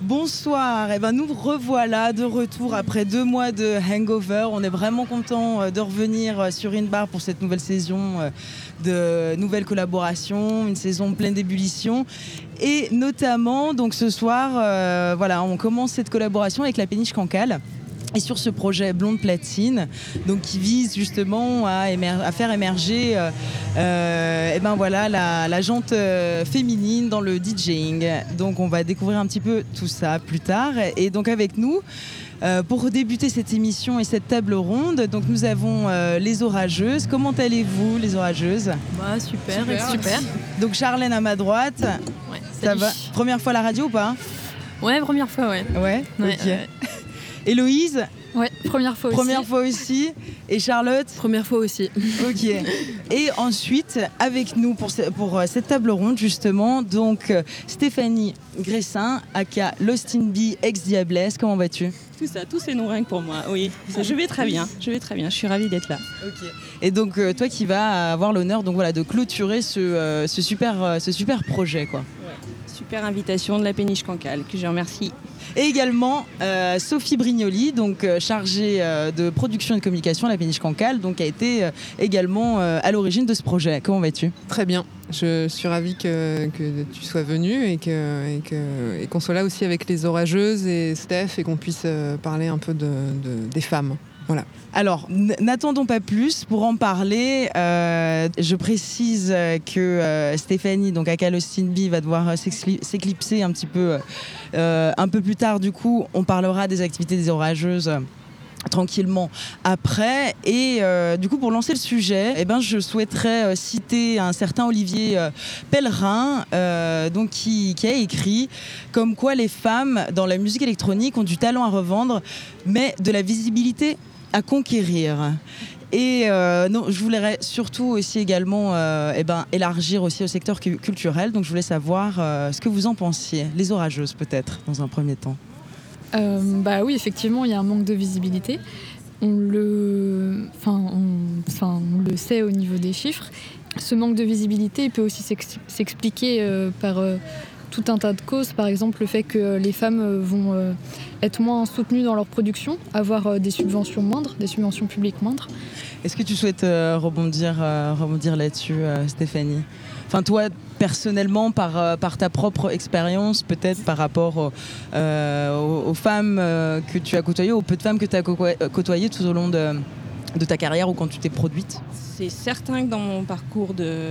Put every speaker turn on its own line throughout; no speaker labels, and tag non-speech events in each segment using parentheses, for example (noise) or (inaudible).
Bonsoir, et ben nous revoilà de retour après deux mois de hangover. On est vraiment content euh, de revenir euh, sur Inbar pour cette nouvelle saison euh, de nouvelles collaborations, une saison pleine d'ébullition. Et notamment, donc ce soir, voilà, on commence cette collaboration avec la péniche Cancale et sur ce projet Blonde Platine, donc qui vise justement à, à faire émerger euh, euh, eh ben voilà, la, la jante euh, féminine dans le DJing. Donc on va découvrir un petit peu tout ça plus tard. Et donc avec nous, pour débuter cette émission et cette table ronde, donc nous avons les orageuses. Comment allez-vous, les orageuses?
Bah, super, super,
Donc Charlène à ma droite.
Ouais,
ça va? Première fois à la radio ou pas?
Ouais, première fois, ouais.
Ouais, ok. Héloïse
Ouais, première fois
aussi. Première fois aussi. Et Charlotte
Première fois aussi.
Ok. Et ensuite, avec nous pour, pour euh, cette table ronde, justement, donc euh, Stéphanie Gressin, aka Lost in Bee, ex-Diablesse. Comment vas-tu?
Tout ça, tous ces noms rien pour moi, oui. Je vais très bien, je vais très bien, je suis ravie d'être là.
Ok. Et donc, euh, toi qui vas avoir l'honneur donc, voilà, de clôturer ce, ce super, ce super projet, quoi.
Super invitation de la péniche Cancale, que je remercie.
Et également euh, Sophie Brignoli, donc euh, chargée euh, de production et de communication à la péniche Cancale, donc a été également à l'origine de ce projet. Comment vas-tu?
Très bien. Je suis ravie que, tu sois venue et qu'on et qu'on soit là aussi avec les orageuses et Steph et qu'on puisse parler un peu de, des femmes.
Alors, n'attendons pas plus pour en parler. Euh, je précise que euh, Stéphanie, donc à B, va devoir euh, s'éclipser un petit peu un peu plus tard. Du coup, on parlera des activités des orageuses tranquillement après et du coup pour lancer le sujet eh ben, je souhaiterais citer un certain Olivier Pellerin donc qui, a écrit comme quoi les femmes dans la musique électronique ont du talent à revendre mais de la visibilité à conquérir. Et euh, non, je voulais surtout aussi également euh, eh ben, élargir aussi au secteur culturel. Donc je voulais savoir euh, ce que vous en pensiez, les orageuses peut-être, dans un premier temps.
bah oui, effectivement, il y a un manque de visibilité. On le, enfin, on, on le sait au niveau des chiffres. Ce manque de visibilité peut aussi s'expliquer par tout un tas de causes. Par exemple, le fait que les femmes vont être moins soutenues dans leur production, avoir euh, des subventions moindres, des subventions publiques moindres.
Est-ce que tu souhaites euh, rebondir, euh, rebondir là-dessus, Stéphanie? Enfin, toi, personnellement, par, par ta propre expérience, peut-être par rapport aux, femmes que tu as côtoyées, aux peu de femmes que tu as côtoyées tout au long de, de ta carrière ou quand tu t'es produite?
C'est certain que dans mon parcours de,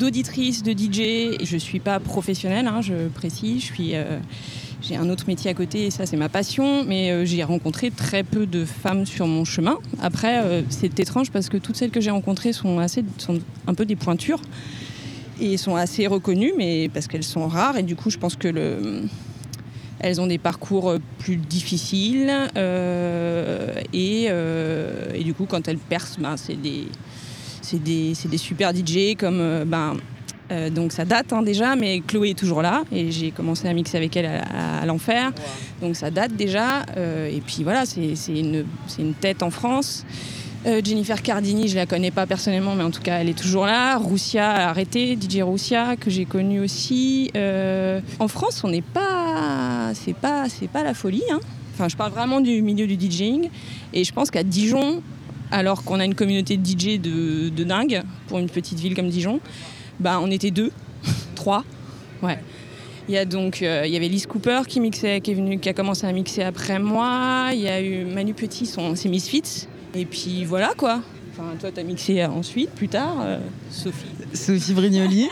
d'auditrice, de, DJ, je ne suis pas professionnelle, hein, je précise, suis j'ai un autre métier à côté et ça c'est ma passion, mais euh, j'ai rencontré très peu de femmes sur mon chemin. Après, euh, c'est étrange parce que toutes celles que j'ai rencontrées sont, assez, sont un peu des pointures et sont assez reconnues, mais parce qu'elles sont rares. Et du coup je pense que le, elles ont des parcours plus difficiles euh, et, et, du coup quand elles percent, ben, c'est des, des, des, super DJ comme ben, euh, donc ça date hein, déjà, mais Chloé est toujours là et j'ai commencé à mixer avec elle à, l'enfer. Donc ça date déjà. Euh, et puis voilà, c'est une, une, tête en France. Euh, Jennifer Cardini, je la connais pas personnellement, mais en tout cas, elle est toujours là. Roussia a arrêté, DJ Roussia, que j'ai connu aussi. en France, on n'est pas, c'est pas, c'est pas la folie. Hein. Enfin, je parle vraiment du milieu du DJing, et je pense qu'à Dijon, alors qu'on a une communauté de DJ de, de dingue pour une petite ville comme Dijon, bah, on était deux, (laughs) trois. Ouais. Il y a donc euh, il y avait Lise Cooper qui mixait, qui est venu, qui a commencé à mixer après moi. Il y a eu Manu Petit, son, c'est Misfits. Et puis voilà quoi. Enfin, toi, t'as mixé ensuite, plus tard, euh, Sophie.
Sophie Brignoli.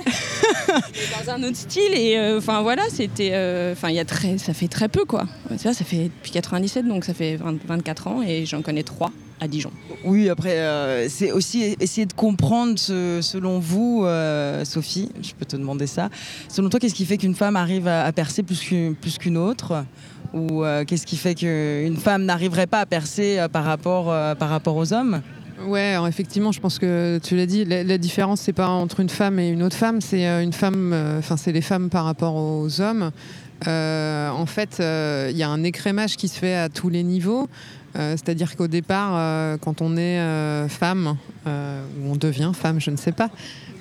(laughs)
dans un autre style et euh, enfin voilà, c'était, enfin il y a très, ça fait très peu quoi. Ça, ça fait depuis 97 donc ça fait 24 ans et j'en connais trois à Dijon.
Oui, après, euh, c'est aussi essayer de comprendre, selon vous, euh, Sophie, je peux te demander ça. Selon toi, qu'est-ce qui fait qu'une femme arrive à, percer plus qu'une autre? Ou euh, qu'est-ce qui fait qu'une femme n'arriverait pas à percer par, rapport, par rapport aux hommes?
Ouais, effectivement, je pense que tu l'as dit, la, la différence, c'est pas entre une femme et une autre femme, c'est une femme, enfin, c'est les femmes par rapport aux hommes. en fait, il y a un écrémage qui se fait à tous les niveaux. C'est-à-dire qu'au départ, quand on est femme, ou on devient femme, je ne sais pas,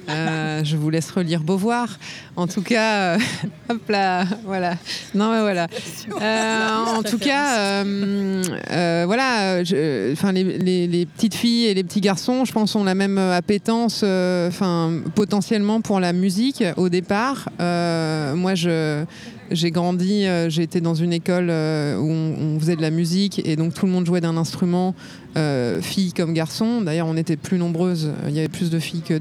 euh, je vous laisse relire Beauvoir. En tout cas, euh, (laughs) hop là, voilà. Non, mais voilà. Euh, en tout cas, voilà. Enfin, les, les, petites filles et les petits garçons, je pense, ont la même appétence, enfin, potentiellement pour la musique au départ. moi, je j'ai grandi, euh, j'ai été dans une école euh, où on, faisait de la musique et donc tout le monde jouait d'un instrument, euh, filles comme garçons. D'ailleurs, on était plus nombreuses, il y avait plus de filles que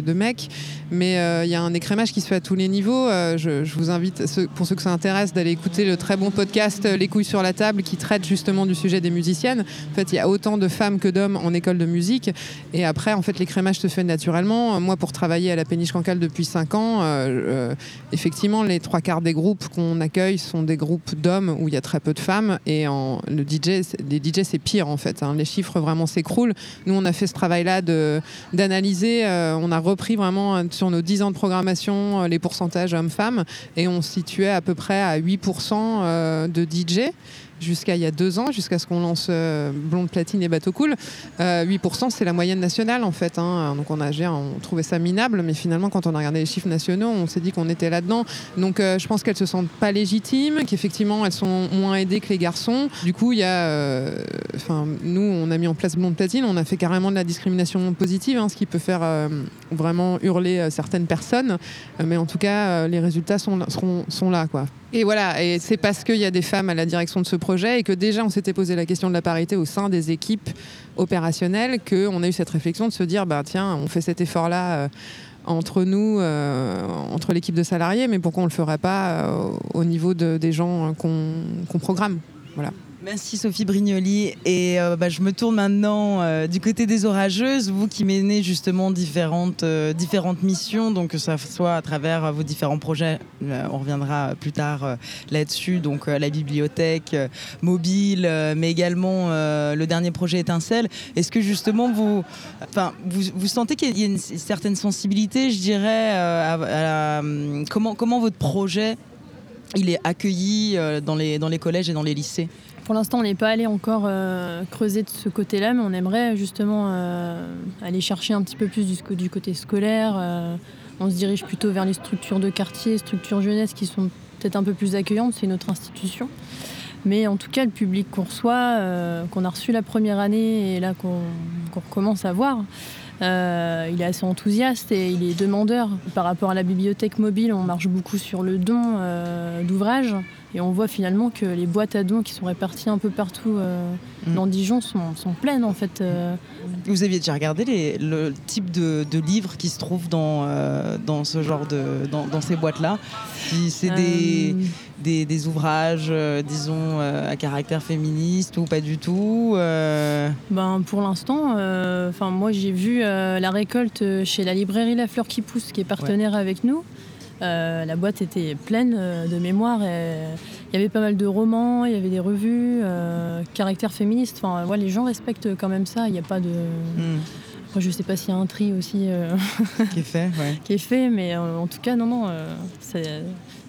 de, mecs. Mais il y a un écrémage qui se fait à tous les niveaux. Je, vous invite, pour ceux que ça intéresse, d'aller écouter le très bon podcast Les couilles sur la table qui traite justement du sujet des musiciennes. En fait, il y a autant de femmes que d'hommes en école de musique. Et après, en fait, l'écrémage se fait naturellement. Moi, pour travailler à la péniche cancale depuis 5 ans, effectivement, les trois quarts des groupes qu'on accueille sont des groupes d'hommes où il y a très peu de femmes. Et le DJ, les DJ, c'est pire en fait. Hein. Les chiffres vraiment. Nous, on a fait ce travail-là d'analyser. Euh, on a repris vraiment euh, sur nos 10 ans de programmation euh, les pourcentages hommes-femmes. Et on situait à peu près à 8% de DJ jusqu'à il y a deux ans, jusqu'à ce qu'on lance euh, Blonde Platine et Bateau Cool. 8%, euh, c'est la moyenne nationale en fait. Hein. Donc on a on trouvait ça minable, mais finalement quand on a regardé les chiffres nationaux, on s'est dit qu'on était là-dedans. Donc euh, je pense qu'elles se sentent pas légitimes, qu'effectivement elles sont moins aidées que les garçons. Du coup, y a, enfin nous, on a mis en place Blonde Platine, on a fait carrément de la discrimination positive, hein, ce qui peut faire vraiment hurler certaines personnes. mais en tout cas, les résultats sont, sont là, quoi. Et voilà, et c'est parce qu'il y a des femmes à la direction de ce projet et que déjà on s'était posé la question de la parité au sein des équipes opérationnelles qu'on a eu cette réflexion de se dire, bah tiens, on fait cet effort-là. Euh, entre nous, euh, entre l'équipe de salariés, mais pourquoi on ne le ferait pas euh, au niveau des gens qu'on programme voilà.
Merci Sophie Brignoli. Et euh, bah, je me tourne maintenant euh, du côté des orageuses, vous qui menez justement différentes, euh, différentes missions, donc que ce soit à travers vos différents projets, on reviendra plus tard là-dessus, donc la bibliothèque mobile, mais également le dernier projet Étincelle. Est-ce que justement vous, vous, vous sentez qu'il y a une certaine sensibilité, je dirais, à, comment, comment votre projet il est accueilli dans les, dans les collèges et dans les lycées?
Pour l'instant, on n'est pas allé encore euh, creuser de ce côté-là, mais on aimerait justement euh, aller chercher un petit peu plus du, côté scolaire. Euh, on se dirige plutôt vers les structures de quartier, structures jeunesse qui sont peut-être un peu plus accueillantes. C'est notre institution. Mais en tout cas, le public qu'on reçoit, qu'on a reçu la première année et là qu'on recommence à voir, il est assez enthousiaste et il est demandeur. Par rapport à la bibliothèque mobile, on marche beaucoup sur le don d'ouvrages. Et on voit finalement que les boîtes à dons qui sont réparties un peu partout euh, mm. dans Dijon sont, sont, pleines en fait. Euh.
Vous aviez déjà regardé les, le type de, de, livres qui se trouvent dans, euh, dans ce genre de dans, dans ces boîtes-là? C'est des, des, des, ouvrages, disons, à caractère féministe ou pas du tout
Ben pour l'instant, enfin moi j'ai vu la récolte chez la librairie La Fleur qui pousse, qui est partenaire avec nous. Euh, la boîte était pleine euh, de mémoires. Il y avait pas mal de romans, il y avait des revues, euh, caractère féministe. Enfin, les gens respectent quand même ça. Il n'y a pas de. Hmm. je ne sais pas s'il y a un tri aussi
qui est fait, (laughs)
qui est fait, mais en tout cas, non, non,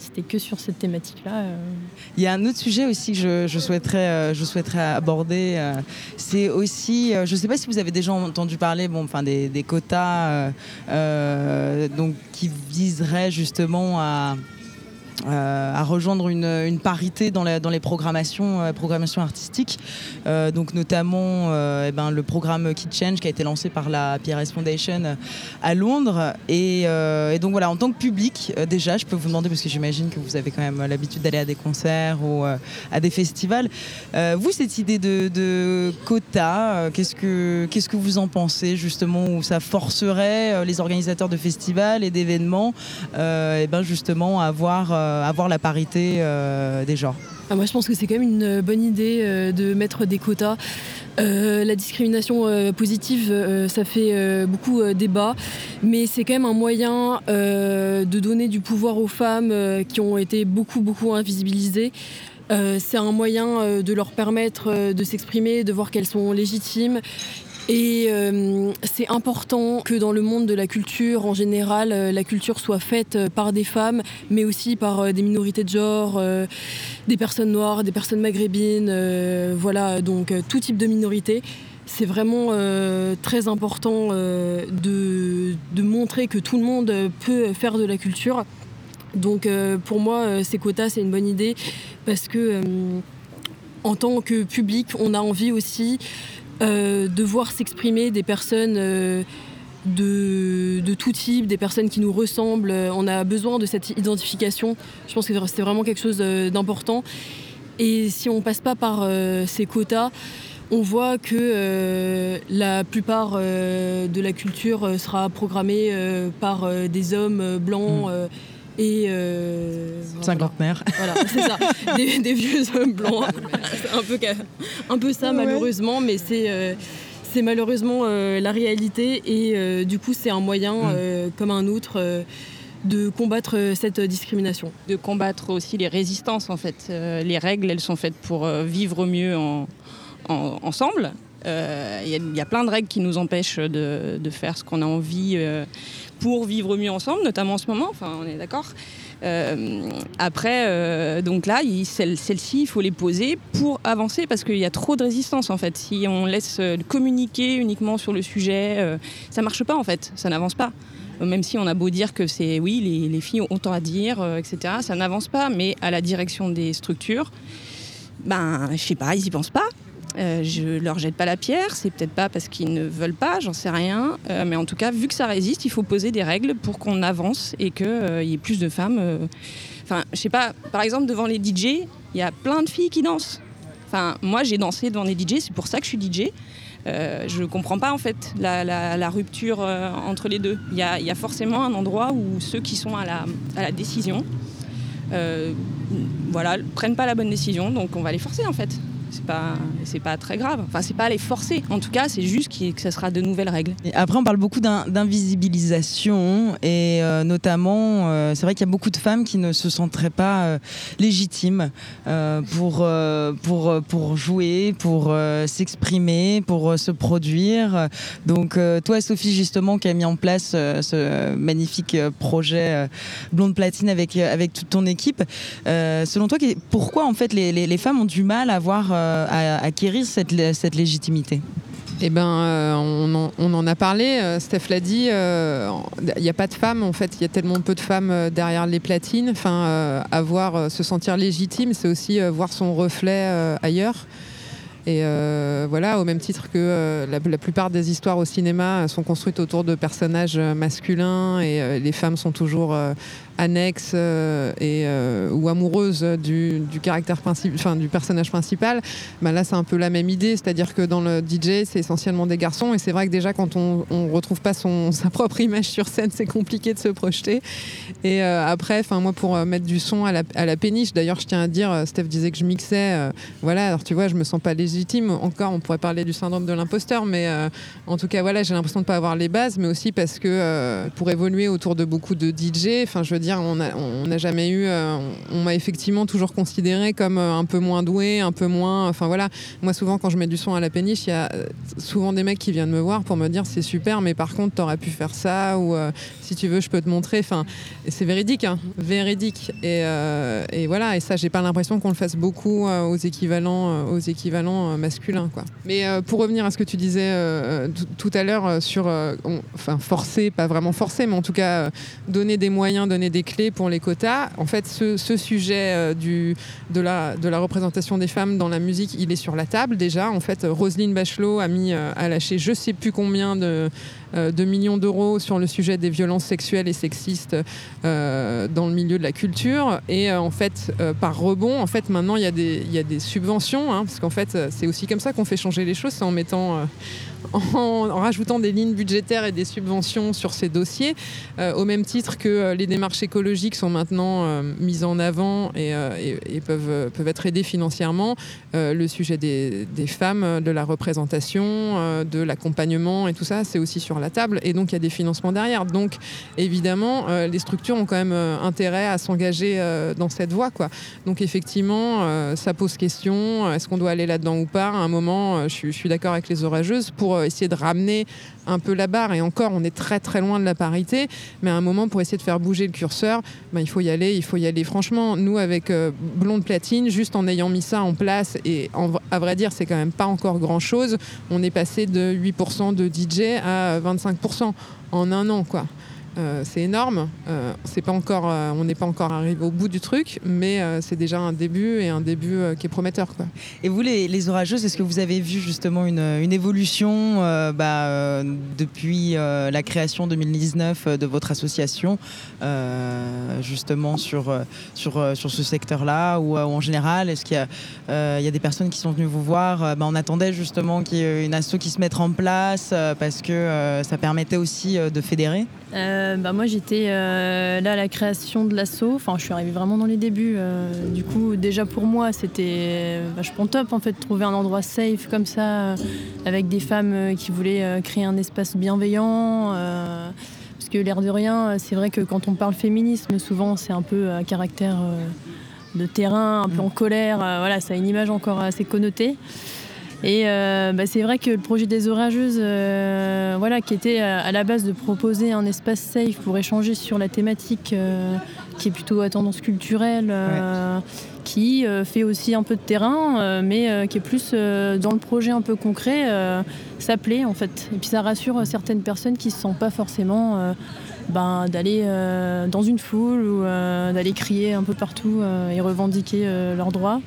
c'était que sur cette thématique-là. Euh.
Il y a un autre sujet aussi que je, souhaiterais, euh, souhaiterais aborder. Euh, c'est aussi, je ne sais pas si vous avez déjà entendu parler bon, des quotas donc, qui viseraient justement à euh, à rejoindre une, parité dans, les programmations, euh, artistiques, euh, donc notamment eh ben, le programme Kid Change qui a été lancé par la PRS Foundation à Londres. Et, donc voilà, en tant que public, déjà, je peux vous demander, parce que j'imagine que vous avez quand même l'habitude d'aller à des concerts ou à des festivals, vous, cette idée de, de quota, qu'est-ce que vous en pensez justement, où ça forcerait les organisateurs de festivals et d'événements, eh ben justement à avoir avoir la parité euh, des genres
ah, Moi, je pense que c'est quand même une bonne idée euh, de mettre des quotas. la discrimination positive, ça fait beaucoup débat, mais c'est quand même un moyen de donner du pouvoir aux femmes qui ont été beaucoup, beaucoup invisibilisées. c'est un moyen de leur permettre de s'exprimer, de voir qu'elles sont légitimes Et euh, c'est important que dans le monde de la culture, en général, euh, la culture soit faite euh, par des femmes, mais aussi par des minorités de genre, des personnes noires, des personnes maghrébines, voilà, donc tout type de minorité. C'est vraiment très important de, de, montrer que tout le monde peut faire de la culture. Donc pour moi, ces quotas, c'est une bonne idée parce que en tant que public, on a envie aussi de voir s'exprimer des personnes euh, de, tout type, des personnes qui nous ressemblent. On a besoin de cette identification. Je pense que c'est vraiment quelque chose euh, d'important. Et si on passe pas par ces quotas, on voit que la plupart de la culture sera programmée par des hommes blancs. Mm
et euh, cinquantenaire.
Voilà, c'est ça, (laughs) des, vieux hommes blancs. c'est un peu, un peu ça malheureusement, mais c'est euh, c'est malheureusement euh, la réalité et euh, du coup c'est un moyen mm. comme un autre de combattre cette discrimination.
De combattre aussi les résistances en fait. les règles, elles sont faites pour vivre mieux en, ensemble. Il y, y, a plein de règles qui nous empêchent de, faire ce qu'on a envie pour vivre mieux ensemble, notamment en ce moment, enfin on est d'accord. Euh, après, euh, donc là, celles-ci, il faut les poser pour avancer parce qu'il y a trop de résistance en fait. Si on laisse euh, communiquer uniquement sur le sujet, ça marche pas en fait, ça n'avance pas. Même si on a beau dire que c'est oui, les, les, filles ont tant à dire, etc., ça n'avance pas. Mais à la direction des structures, ben, je sais pas, ils y pensent pas. Euh, je leur jette pas la pierre, c'est peut-être pas parce qu'ils ne veulent pas, j'en sais rien. Euh, mais en tout cas, vu que ça résiste, il faut poser des règles pour qu'on avance et qu'il euh, y ait plus de femmes. Enfin, je sais pas, par exemple, devant les DJ, il y a plein de filles qui dansent. Enfin, moi, j'ai dansé devant les DJ, c'est pour ça que je suis DJ. je ne comprends pas en fait la, rupture entre les deux. Il y, a, forcément un endroit où ceux qui sont à la, à la décision voilà, prennent pas la bonne décision, donc on va les forcer en fait c'est pas c'est pas très grave. Enfin, c'est pas les forcer. En tout cas, c'est juste que ça sera de nouvelles règles.
Après, on parle beaucoup d'invisibilisation et euh, notamment, euh, c'est vrai qu'il y a beaucoup de femmes qui ne se sentiraient pas euh, légitimes pour pour pour jouer, pour s'exprimer, pour se produire. Donc, toi, Sophie, justement, qui a mis en place ce magnifique projet Blonde Platine avec avec toute ton équipe, selon toi, pourquoi en fait les, les, femmes ont du mal à avoir à acquérir cette, légitimité
eh ben, euh, on, en, a parlé. Euh, Steph l'a dit. Il n'y a pas de femmes. En fait, il y a tellement peu de femmes derrière les platines. Enfin, se sentir légitime, c'est aussi voir son reflet ailleurs. Et voilà, au même titre que la, plupart des histoires au cinéma sont construites autour de personnages masculins et les femmes sont toujours annexe euh, et, euh, ou amoureuse du, caractère principal, enfin du personnage principal, bah là c'est un peu la même idée, c'est-à-dire que dans le DJ c'est essentiellement des garçons et c'est vrai que déjà quand on, on retrouve pas son, (laughs) sa propre image sur scène, c'est compliqué de se projeter. Et euh, après, enfin moi pour mettre du son à la, à la péniche, d'ailleurs je tiens à dire, Steph disait que je mixais, voilà, alors tu vois, je me sens pas légitime. Encore, on pourrait parler du syndrome de l'imposteur, mais en tout cas voilà, j'ai l'impression de pas avoir les bases, mais aussi parce que pour évoluer autour de beaucoup de DJ, enfin je veux dire on n'a jamais eu. Euh, on, m'a effectivement toujours considéré comme euh, un peu moins doué, un peu moins. Enfin voilà. Moi, souvent, quand je mets du son à la péniche, il y a euh, souvent des mecs qui viennent me voir pour me dire c'est super, mais par contre, t'aurais pu faire ça ou si tu veux, je peux te montrer. Enfin, c'est véridique, hein, véridique. Et, voilà. Et ça, j'ai pas l'impression qu'on le fasse beaucoup aux équivalents, aux équivalents masculins, quoi. Mais pour revenir à ce que tu disais tout à l'heure sur, enfin, forcer, pas vraiment forcer, mais en tout cas donner des moyens, donner des clés pour les quotas. En fait, ce, sujet euh, du, de, la, de la représentation des femmes dans la musique, il est sur la table déjà. En fait, Roselyne Bachelot a mis euh, à lâcher je sais plus combien de, euh, de millions d'euros sur le sujet des violences sexuelles et sexistes dans le milieu de la culture. Et en fait, par rebond, en fait, maintenant, il y, a des, y a des subventions, hein, parce qu'en fait, c'est aussi comme ça qu'on fait changer les choses, c'est en mettant en, rajoutant des lignes budgétaires et des subventions sur ces dossiers, euh, au même titre que euh, les démarches écologiques sont maintenant euh, mises en avant et, peuvent, peuvent être aidées financièrement. le sujet des, femmes, de la représentation, de l'accompagnement et tout ça, c'est aussi sur la table et donc il y a des financements derrière. Donc évidemment, les structures ont quand même intérêt à s'engager dans cette voie. Quoi. Donc effectivement, ça pose question. Est-ce qu'on doit aller là-dedans ou pas? À un moment, je je suis d'accord avec les orageuses pour essayer de ramener un peu la barre. Et encore, on est très très loin de la parité. Mais à un moment, pour essayer de faire bouger le curseur, ben, il faut y aller. Il faut y aller. Franchement, nous, avec euh, Blonde Platine, juste en ayant mis ça en place, et à vrai dire, c'est quand même pas encore grand chose, on est passé de 8% de DJ à 25% en un an, quoi. Euh, c'est énorme. Euh, c'est pas encore, euh, on n'est pas encore arrivé au bout du truc, mais c'est déjà un début et un début qui est prometteur. Quoi.
Et vous, les, orageuses, est-ce que vous avez vu justement une, évolution bah, depuis la création 2019 de votre association, justement sur, sur, sur ce secteur-là, ou, en général, est-ce qu'il y, y, a des personnes qui sont venues vous voir bah, On attendait justement qu'il y ait une asso qui se mette en place parce que ça permettait aussi de fédérer?
Euh, bah moi j'étais euh, là à la création de l'assaut, enfin je suis arrivée vraiment dans les débuts. Euh, du coup déjà pour moi c'était vachement top en fait de trouver un endroit safe comme ça avec des femmes qui voulaient créer un espace bienveillant. parce que l'air de rien, c'est vrai que quand on parle féminisme, souvent c'est un peu à caractère de terrain, un peu en colère. voilà, ça a une image encore assez connotée. Et euh, bah, c'est vrai que le projet des orageuses, euh, voilà, qui était à la base de proposer un espace safe pour échanger sur la thématique euh, qui est plutôt à tendance culturelle, qui fait aussi un peu de terrain, mais qui est plus dans le projet un peu concret, ça plaît en fait. Et puis ça rassure certaines personnes qui ne se sentent pas forcément ben, d'aller dans une foule ou d'aller crier un peu partout et revendiquer leurs droits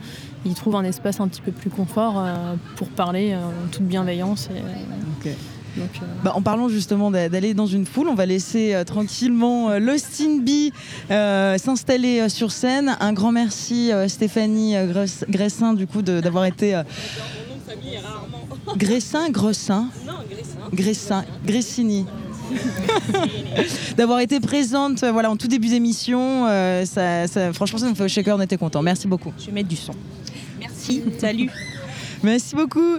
ils trouvent un espace un petit peu plus confort euh, pour parler euh, en toute bienveillance.
Et, euh, bah, en parlant justement d'aller dans une foule, on va laisser tranquillement Lost in Bee s'installer sur scène. Un grand merci Stéphanie Gressin du coup d'avoir été. Gressin, Gressin Non, Gressin. Gressini. (laughs) d'avoir été présente voilà, en tout début d'émission. ça, franchement, ça nous fait au shaker, on était contents. Merci beaucoup.
Je vais mettre du son. Salut. (laughs)
Merci beaucoup.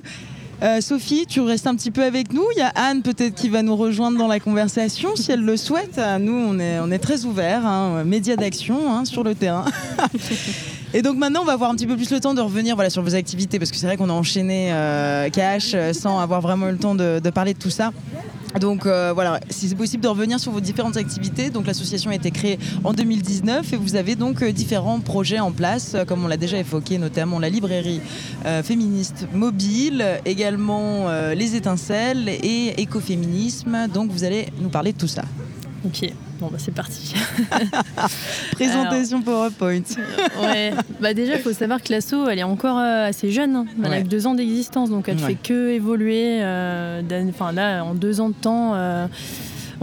Euh, Sophie, tu restes un petit peu avec nous. Il y a Anne peut-être qui va nous rejoindre dans la conversation si elle le souhaite. Nous, on est, on est très ouverts, hein, médias d'action hein, sur le terrain. (laughs) Et donc maintenant, on va avoir un petit peu plus le temps de revenir sur vos activités parce que c'est vrai qu'on a enchaîné euh, cash euh, sans avoir vraiment le temps de parler de tout ça. Donc euh, voilà, si c'est possible de revenir sur vos différentes activités. Donc l'association a été créée en 2019 et vous avez donc différents projets en place, comme on l'a déjà évoqué, notamment la librairie féministe mobile, également les étincelles et écoféminisme. Donc vous allez nous parler de tout ça.
Ok. Bon, bah c'est parti. (laughs)
Présentation PowerPoint.
ouais, bah déjà, il faut savoir que l'asso, elle est encore euh, assez jeune. Hein. Elle a que deux ans d'existence, donc elle ne fait que évoluer. Euh, là, en deux ans de temps. Euh,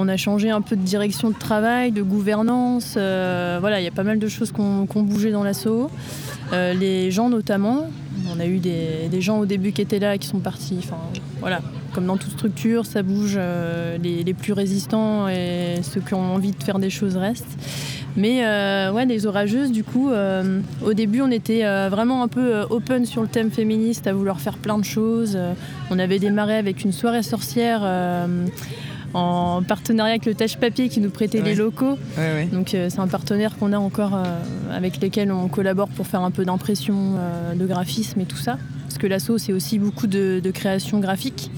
on a changé un peu de direction de travail, de gouvernance. voilà, il y a pas mal de choses qui ont bougé dans l'assaut. les gens notamment. On a eu des, gens au début qui étaient là, qui sont partis. Enfin, voilà, comme dans toute structure, ça bouge. Euh, les, plus résistants et ceux qui ont envie de faire des choses restent. Mais euh, ouais, les orageuses, du coup, euh, au début, on était vraiment un peu open sur le thème féministe, à vouloir faire plein de choses. on avait démarré avec une soirée sorcière en partenariat avec le Tâche Papier qui nous prêtait les locaux. Donc c'est un partenaire qu'on a encore avec lesquels on collabore pour faire un peu d'impression, de graphisme et tout ça. Parce que l'asso c'est aussi beaucoup de, de création graphique.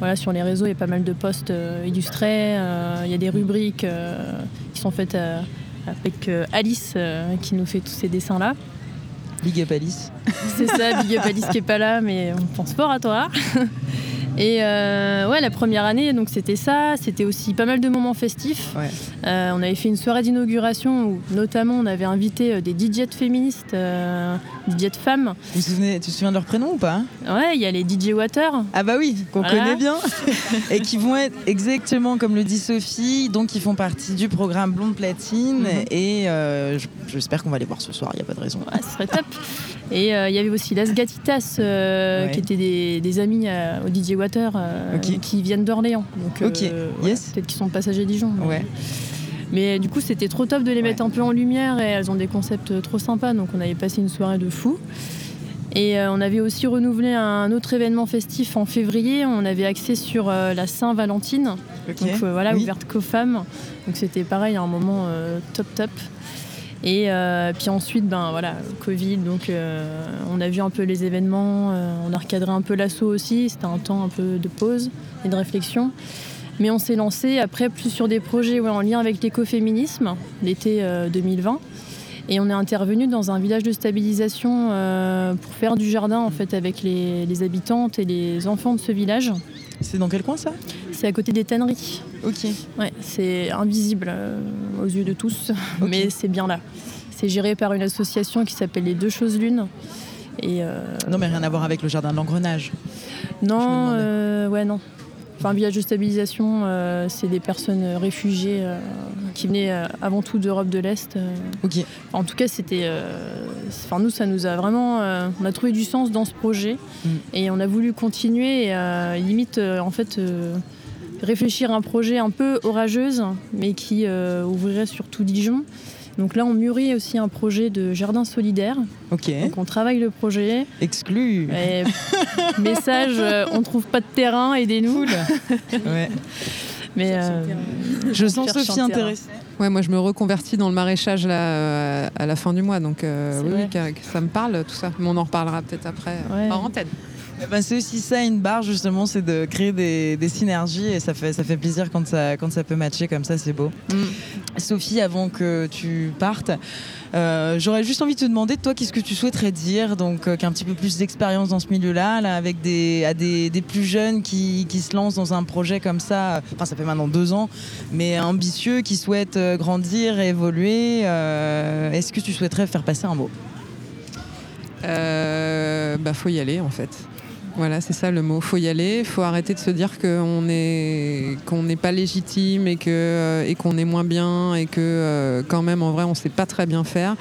Voilà, sur les réseaux, il y a pas mal de posts euh, illustrés. Euh, il y a des rubriques euh, qui sont faites avec Alice qui nous fait tous ces dessins-là.
Big up Alice.
C'est ça, Big up Alice qui est pas là, mais on pense fort à toi. (laughs) Et euh, ouais, la première année, donc c'était ça. C'était aussi pas mal de moments festifs. Euh, on avait fait une soirée d'inauguration où, notamment, on avait invité euh, des DJ féministes, DJ de femmes.
Vous tu te souviens de leur prénom ou pas
Ouais, il y a les DJ Water.
Ah bah oui, qu'on connaît bien. (laughs) et qui vont être exactement comme le dit Sophie, donc ils font partie du programme Blonde Platine. Mhm. Et j'espère qu'on va les voir ce soir, il n'y a pas de raison.
Ouais, ce serait top. (laughs) Et il y avait aussi Las Gatitas, qui étaient des, des amis au DJ Water euh, qui viennent d'Orléans. Donc,
euh,
peut-être qu'ils sont passagers Dijon. Mais du coup, c'était trop top de les mettre un peu en lumière et elles ont des concepts trop sympas. Donc, on avait passé une soirée de fou. Et euh, on avait aussi renouvelé un autre événement festif en février. On avait axé sur euh, la Saint-Valentine,
Ok.
donc euh, voilà,
Oui.
ouverte qu'aux femmes. Donc c'était pareil, un moment euh, top top. Et euh, puis ensuite, ben voilà, Covid, donc euh, on a vu un peu les événements, euh, on a recadré un peu l'assaut aussi. C'était un temps un peu de pause et de réflexion. Mais on s'est lancé après plus sur des projets en lien avec l'écoféminisme, l'été euh, 2020. Et on est intervenu dans un village de stabilisation pour faire du jardin en fait avec les habitantes et les enfants de ce village.
C'est dans quel coin ça?
C'est à côté des tanneries.
Ok.
Ouais, c'est invisible euh, aux yeux de tous, mais c'est bien là. C'est géré par une association qui s'appelle les Deux Choses L'Une. Et euh,
Non, mais rien à voir avec le jardin de l'engrenage.
Non, euh, ouais, non. Enfin, un village de stabilisation, c'est des personnes réfugiées qui venaient euh, avant tout d'Europe de l'Est. euh. En tout cas, c'était. euh, Enfin, nous, ça nous a vraiment. on a trouvé du sens dans ce projet
Mm.
et on a voulu continuer. Et, limite, en fait, réfléchir à un projet un peu orageuse, mais qui euh, ouvrirait sur tout Dijon. Donc là, on mûrit aussi un projet de jardin solidaire.
Ok.
Donc on travaille le projet.
Exclu.
Et (laughs) message, euh, on trouve pas de terrain, aidez-nous. (laughs)
Ouais.
Mais euh,
Je sens Sophie
terrain.
intéressée.
Ouais, moi je me reconvertis dans le maraîchage là, euh, à la fin du mois, donc euh, oui,
vrai.
oui, car- ça me parle tout ça. Mais on en reparlera peut-être après
Ouais.
hors antenne.
Eh ben, c'est aussi ça une barre justement, c'est de créer des, des synergies et ça fait, ça fait plaisir quand ça, quand ça peut matcher comme ça, c'est beau.
Mm.
Sophie, avant que tu partes, euh, j'aurais juste envie de te demander, toi, qu'est-ce que tu souhaiterais dire, donc euh, qu'un petit peu plus d'expérience dans ce milieu-là, là, avec des, à des, des plus jeunes qui, qui se lancent dans un projet comme ça, enfin ça fait maintenant deux ans, mais ambitieux, qui souhaitent euh, grandir, évoluer. euh, Est-ce que tu souhaiterais faire passer un mot?
Bah faut y aller en fait. Voilà, c'est ça le mot. Faut y aller. Faut arrêter de se dire qu'on est qu'on n'est pas légitime et qu'on est moins bien et que euh, quand même en vrai on sait pas très bien faire.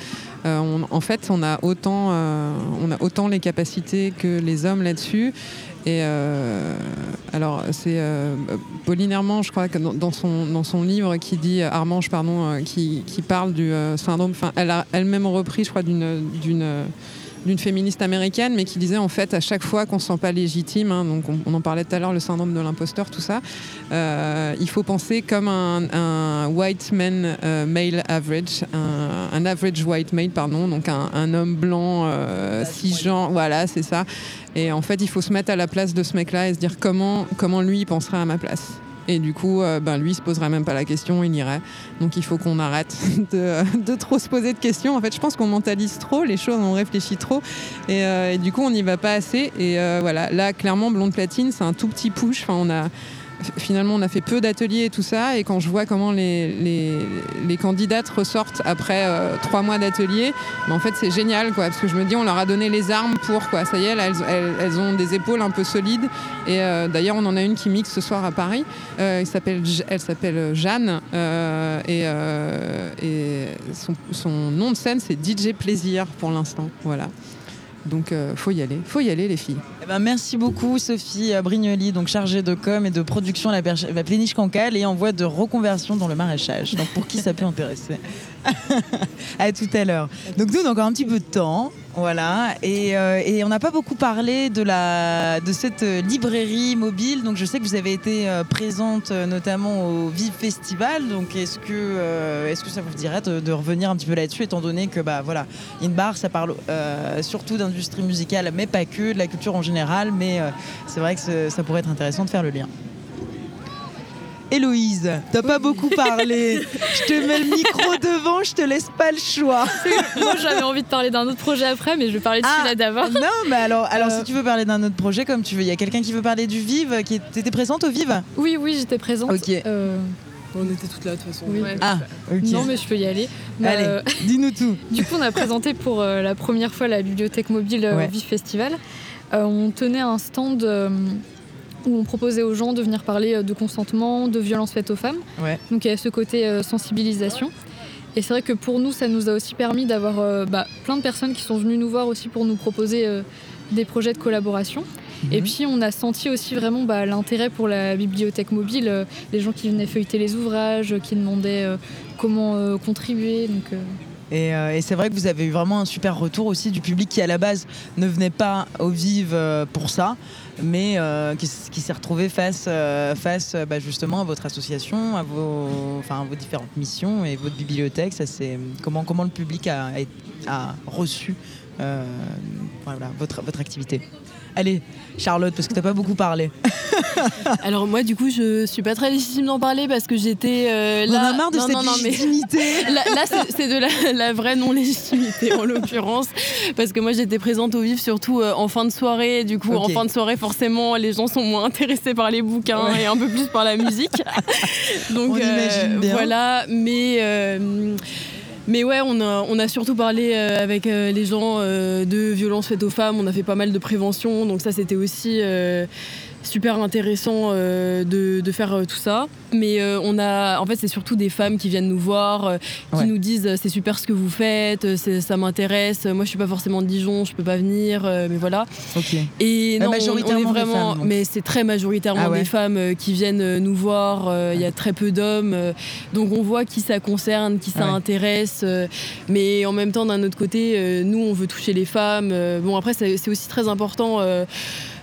Euh, en fait, on a autant euh, on a autant les capacités que les hommes là-dessus. Et alors c'est Pauline Hermange, je crois que dans, son livre qui dit Armange pardon, qui, parle du syndrome. Enfin, elle a elle-même repris, je crois, d'une d'une féministe américaine, mais qui disait en fait à chaque fois qu'on se sent pas légitime, hein, donc on, on en parlait tout à l'heure, le syndrome de l'imposteur, tout ça, euh, il faut penser comme un, un white man euh, male average, un, un average white male, pardon, donc un, un homme blanc euh, cisgenre, voilà, c'est ça. Et en fait, il faut se mettre à la place de ce mec-là et se dire comment, comment lui il penserait à ma place. Et du coup, euh, ben, lui, il se poserait même pas la question, il irait. Donc il faut qu'on arrête (laughs) de, trop se poser de questions. En fait, je pense qu'on mentalise trop les choses, on réfléchit trop. Et, euh, du coup, on n'y va pas assez. Et euh, voilà, là, clairement, Blonde Platine, c'est un tout petit push. Enfin, on a, finalement, on a fait peu d'ateliers et tout ça. Et quand je vois comment les, les, candidates ressortent après euh, trois mois d'atelier, ben, en fait, c'est génial, quoi. Parce que je me dis, on leur a donné les armes pour, quoi. Ça y est, elles, elles, elles ont des épaules un peu solides. Et euh, d'ailleurs, on en a une qui mixe ce soir à Paris. Euh, s'appelle, elle s'appelle Jeanne. et et son, son nom de scène, c'est DJ Plaisir pour l'instant. Voilà. Donc, faut y aller. Faut y aller, les filles.
Ben, merci beaucoup Sophie Brignoli, donc chargée de com et de production à la, la Pléniche Cancale et en voie de reconversion dans le maraîchage. Donc pour qui ça peut intéresser? (laughs) À tout à l'heure. Donc nous on a encore un petit peu de temps, voilà, et, euh, on n'a pas beaucoup parlé de cette euh, librairie mobile. Donc je sais que vous avez été euh, présente notamment au Vive Festival. Donc est-ce que ça vous dirait de, de revenir un petit peu là-dessus, étant donné que bah voilà, Inbar ça parle surtout d'industrie musicale, mais pas que, de la culture en général? Mais euh, c'est vrai que ce- ça pourrait être intéressant de faire le lien. Héloïse, t'as pas beaucoup parlé. Je te mets le micro (laughs) devant, je te laisse pas le choix.
Moi, j'avais envie de parler d'un autre projet après, mais je vais parler de
Ah.
celui-là d'abord.
Non, mais alors, alors
Euh.
si tu veux parler d'un autre projet, comme tu veux, il y a quelqu'un qui veut parler du Vive, qui était présente au Vive?
Oui, oui, j'étais présente.
Ok.
Euh,
On était toutes là de toute façon.
Oui.
Ouais.
Ah.
Non, mais je peux y aller. Mais,
Allez,
euh,
dis-nous tout. (laughs)
Du coup, on a présenté pour euh, la première fois la bibliothèque mobile euh,
Ouais.
au Vif Festival. Euh, on tenait un stand euh, où on proposait aux gens de venir parler euh, de consentement, de violences faites aux femmes.
Ouais.
Donc il y a ce côté sensibilisation. Et c'est vrai que pour nous, ça nous a aussi permis d'avoir euh, bah, plein de personnes qui sont venues nous voir aussi pour nous proposer euh, des projets de collaboration. Et
Mhm.
puis on a senti aussi vraiment bah, l'intérêt pour la bibliothèque mobile, euh, les gens qui venaient feuilleter les ouvrages, qui demandaient comment contribuer. Donc,
Et, euh, et c'est vrai que vous avez eu vraiment un super retour aussi du public qui à la base ne venait pas au Vive euh, pour ça, mais euh, qui, s'est retrouvé face, face bah, justement à votre association, à vos, différentes missions et votre bibliothèque. Ça, c'est comment, comment le public a, reçu voilà, votre, votre activité. Allez, Charlotte, parce que t'as pas beaucoup parlé. (laughs)
Alors moi du coup je suis pas très légitime d'en parler parce que j'étais euh,
On
là.
a marre de
non,
cette
non, non, mais-
légitimité. (laughs)
Là, là, c'est- de la, la vraie non-légitimité en l'occurrence, parce que moi j'étais présente au vif surtout euh, en fin de soirée. Du coup, en fin de soirée, forcément, les gens sont moins intéressés par les bouquins
Ouais.
et un peu plus par la musique. (laughs) Donc
On imagine bien.
voilà, mais. Mais ouais, on a, surtout parlé euh, avec euh, les gens euh, de violences faites aux femmes. On a fait pas mal de prévention, donc ça c'était aussi super intéressant euh, de, de faire euh, tout ça. Mais euh, on a, en fait, c'est surtout des femmes qui viennent nous voir, qui
Ouais.
nous disent c'est super ce que vous faites, ça m'intéresse. Moi, je suis pas forcément de Dijon, je peux pas venir, mais voilà.
Ok.
Et non,
majoritairement
on est vraiment,
femmes,
mais c'est très majoritairement
Ah ouais.
des femmes qui viennent nous voir. Il y a très peu d'hommes, donc on voit qui ça concerne, qui ça
ouais.
intéresse. mais en même temps, d'un autre côté, nous, on veut toucher les femmes. bon, après, c'est aussi très important.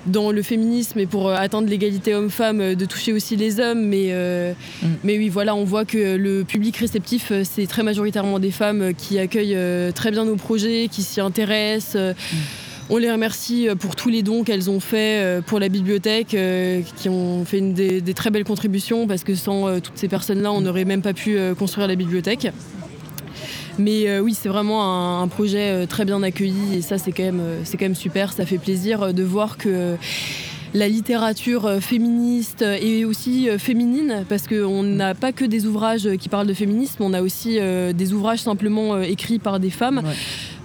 Dans le féminisme et pour euh, atteindre l'égalité homme-femme, euh, de toucher aussi les hommes. Mais, euh,
Mm.
mais oui, voilà, on voit que le public réceptif, c'est très majoritairement des femmes qui accueillent très bien nos projets, qui s'y intéressent. On les remercie pour tous les dons qu'elles ont fait euh, pour la bibliothèque, qui ont fait une des, des très belles contributions, parce que sans toutes ces personnes-là, on n'aurait même pas pu construire la bibliothèque. Mais euh, oui, c'est vraiment un, projet euh, très bien accueilli et ça, c'est quand, même, euh, quand même super. Ça fait plaisir de voir que la littérature féministe et aussi féminine, parce qu'on n'a pas que des ouvrages qui parlent de féminisme, on a aussi des ouvrages simplement écrits par des femmes.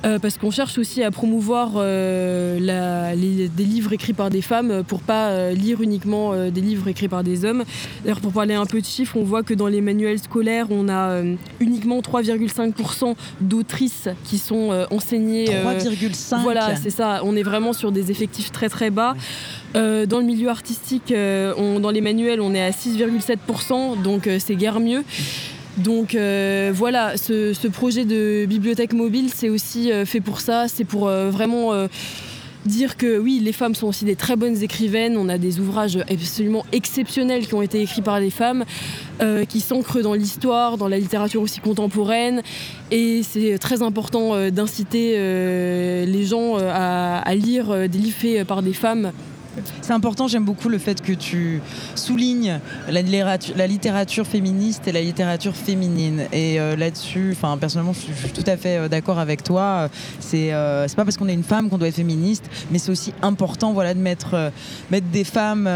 Euh, parce qu'on cherche aussi à promouvoir euh, la- les- des livres écrits par des femmes pour pas euh, lire uniquement euh, des livres écrits par des hommes. D'ailleurs, pour parler un peu de chiffres, on voit que dans les manuels scolaires, on a euh, uniquement 3,5% d'autrices qui sont euh, enseignées. euh,
3,5.
voilà, c'est ça. On est vraiment sur des effectifs très très bas. Euh, dans le milieu artistique, euh, on- dans les manuels, on est à 6,7%, donc euh, c'est guère mieux. Donc euh, voilà, ce, projet de bibliothèque mobile, c'est aussi euh, fait pour ça. C'est pour euh, vraiment dire que oui, les femmes sont aussi des très bonnes écrivaines. On a des ouvrages absolument exceptionnels qui ont été écrits par les femmes, qui s'ancrent dans l'histoire, dans la littérature aussi contemporaine. Et c'est très important d'inciter les gens à, à lire des livres faits par des femmes.
C'est important, j'aime beaucoup le fait que tu soulignes la littérature, féministe et la littérature féminine. Et euh, là-dessus, personnellement, je suis, tout à fait euh, d'accord avec toi. C'est euh, pas parce qu'on est une femme qu'on doit être féministe, mais c'est aussi important, voilà, de mettre euh, des femmes,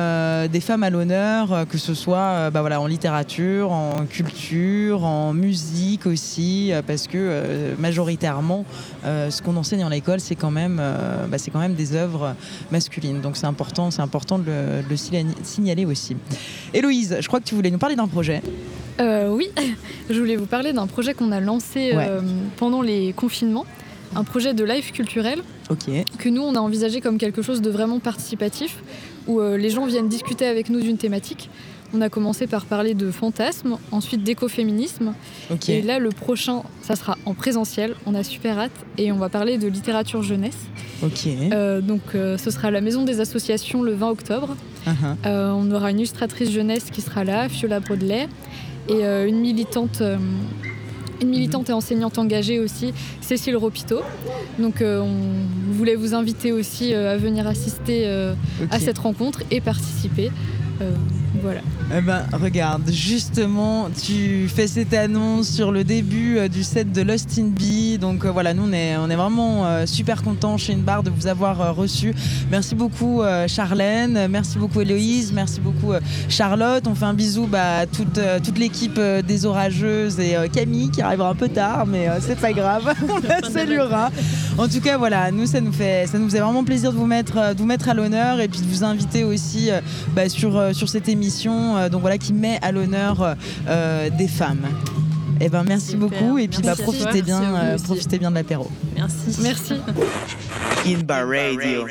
des femmes à l'honneur, que ce soit, bah en littérature, en culture, en musique aussi, parce que majoritairement, ce qu'on enseigne en l'école, c'est quand même, bah, quand même des œuvres masculines. Donc c'est important, c'est important de le, de le signa- signaler aussi. Héloïse, je crois que tu voulais nous parler d'un projet.
Euh, oui, (laughs) je voulais vous parler d'un projet qu'on a lancé
Ouais.
euh, pendant les confinements, un projet de live culturel que nous on a envisagé comme quelque chose de vraiment participatif, où euh, les gens viennent discuter avec nous d'une thématique. On a commencé par parler de fantasme, ensuite d'écoféminisme, et là le prochain, ça sera en présentiel. On a super hâte et on va parler de littérature jeunesse.
Ok.
Euh, donc euh, ce sera à la Maison des Associations le 20 octobre.
Uh-huh.
Euh, on aura une illustratrice jeunesse qui sera là, Fiola Brodelet, et une militante, une militante et enseignante engagée aussi, Cécile Ropito. Donc euh, on voulait vous inviter aussi euh, à venir assister euh, à cette rencontre et participer.
Eh ben, regarde, justement, tu fais cette annonce sur le début euh, du set de Lost in Bee. Donc euh, voilà, nous, on est, on est vraiment euh, super contents chez une barre de vous avoir reçu. Merci beaucoup, Charlène. Merci beaucoup, Héloïse. Merci beaucoup, Charlotte. On fait un bisou bah, à toute, toute l'équipe des Orageuses et Camille qui arrivera un peu tard, mais c'est pas grave. (laughs) on la saluera. En tout cas, voilà, nous, ça nous fait, ça nous faisait vraiment plaisir de vous mettre, de vous mettre à l'honneur et puis de vous inviter aussi bah, sur, sur cette émission euh, donc voilà, qui met à l'honneur euh, des femmes. Eh ben, merci
Super.
beaucoup et puis bah, profitez, bien, euh, profitez bien de l'apéro.
Merci.
Merci.
Inba Radio.